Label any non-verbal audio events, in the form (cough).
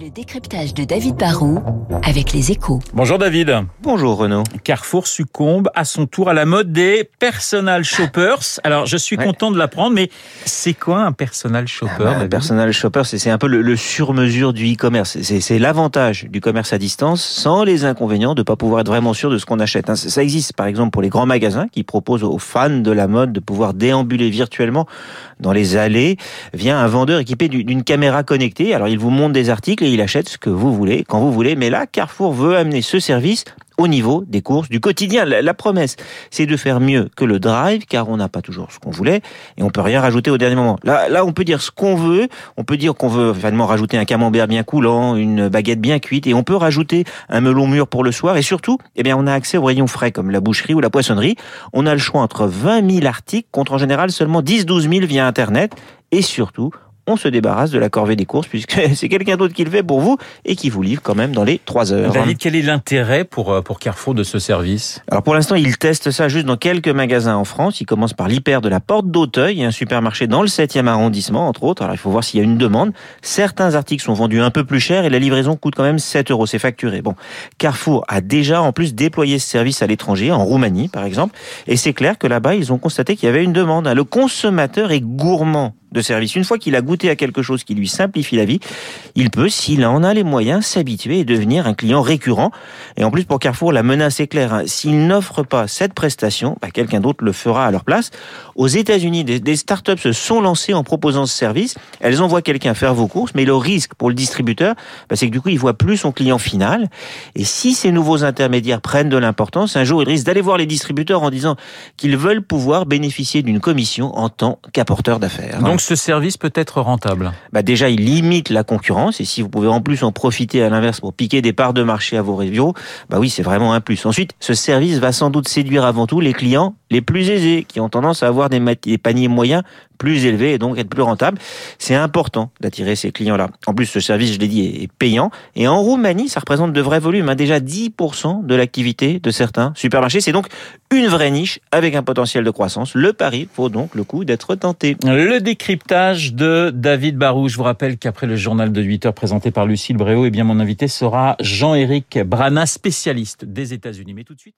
Le décryptage de David Barrault avec les échos. Bonjour David. Bonjour Renaud. Carrefour succombe à son tour à la mode des personal shoppers. Alors je suis Ouais. content de l'apprendre, mais c'est quoi un personal shopper Bah, David? personal shopper, c'est un peu le, le sur-mesure du e-commerce. C'est- l'avantage du commerce à distance sans les inconvénients de pas pouvoir être vraiment sûr de ce qu'on achète. hein. Ça existe par exemple pour les grands magasins qui proposent aux fans de la mode de pouvoir déambuler virtuellement dans les allées via un vendeur équipé du- d'une caméra connectée. Alors il vous montre des articles et il achète ce que vous voulez quand vous voulez. Mais là, Carrefour veut amener ce service au niveau des courses du quotidien. La, la promesse, c'est de faire mieux que le drive, car on n'a pas toujours ce qu'on voulait et on peut rien rajouter au dernier moment. Là, là, on peut dire ce qu'on veut. On peut dire qu'on veut finalement rajouter un camembert bien coulant, une baguette bien cuite, et on peut rajouter un melon mûr pour le soir. Et surtout, eh bien, on a accès aux rayons frais comme la boucherie ou la poissonnerie. On a le choix entre 20 000 articles contre en général seulement 10-12 000 via Internet. Et surtout, on se débarrasse de la corvée des courses puisque (laughs) c'est quelqu'un d'autre qui le fait pour vous et qui vous livre quand même dans les 3 heures. David, quel est l'intérêt pour, euh, pour Carrefour de ce service? Alors pour l'instant, ils testent ça juste dans quelques magasins en France. Ils commencent par l'hyper de la Porte d'Auteuil, un supermarché dans le 7e arrondissement, entre autres. Alors il faut voir s'il y a une demande. Certains articles sont vendus un peu plus cher et la livraison coûte quand même 7 euros. C'est facturé. Bon, Carrefour a déjà en plus déployé ce service à l'étranger, en Roumanie par exemple. Et c'est clair que là-bas, ils ont constaté qu'il y avait une demande. Le consommateur est gourmand de service. Une fois qu'il a goûté à quelque chose qui lui simplifie la vie, il peut, s'il en a les moyens, s'habituer et devenir un client récurrent. Et en plus, pour Carrefour, la menace est claire. hein. S'ils n'offrent pas cette prestation, bah, quelqu'un d'autre le fera à leur place. Aux États-Unis, des, des startups se sont lancées en proposant ce service. Elles envoient quelqu'un faire vos courses, mais le risque pour le distributeur, bah, c'est que du coup, il voit plus son client final. Et si ces nouveaux intermédiaires prennent de l'importance, un jour, il risque d'aller voir les distributeurs en disant qu'ils veulent pouvoir bénéficier d'une commission en tant qu'apporteur d'affaires. Ce service peut être rentable. bah déjà il limite la concurrence et si vous pouvez en plus en profiter à l'inverse pour piquer des parts de marché à vos rivaux, bah oui c'est vraiment un plus. Ensuite, ce service va sans doute séduire avant tout les clients les plus aisés qui ont tendance à avoir des, paniers moyens plus élevés et donc être plus rentables. C'est important d'attirer ces clients-là. En plus, ce service, je l'ai dit, est payant. Et en Roumanie, ça représente de vrais volumes. hein. Déjà 10% de l'activité de certains supermarchés. C'est donc une vraie niche avec un potentiel de croissance. Le pari vaut donc le coup d'être tenté. Le décryptage de David Barou. Je vous rappelle qu'après le journal de 8 heures présenté par Lucille Bréau, eh bien mon invité sera Jean-Éric Brana, spécialiste des États-Unis. Mais tout de suite,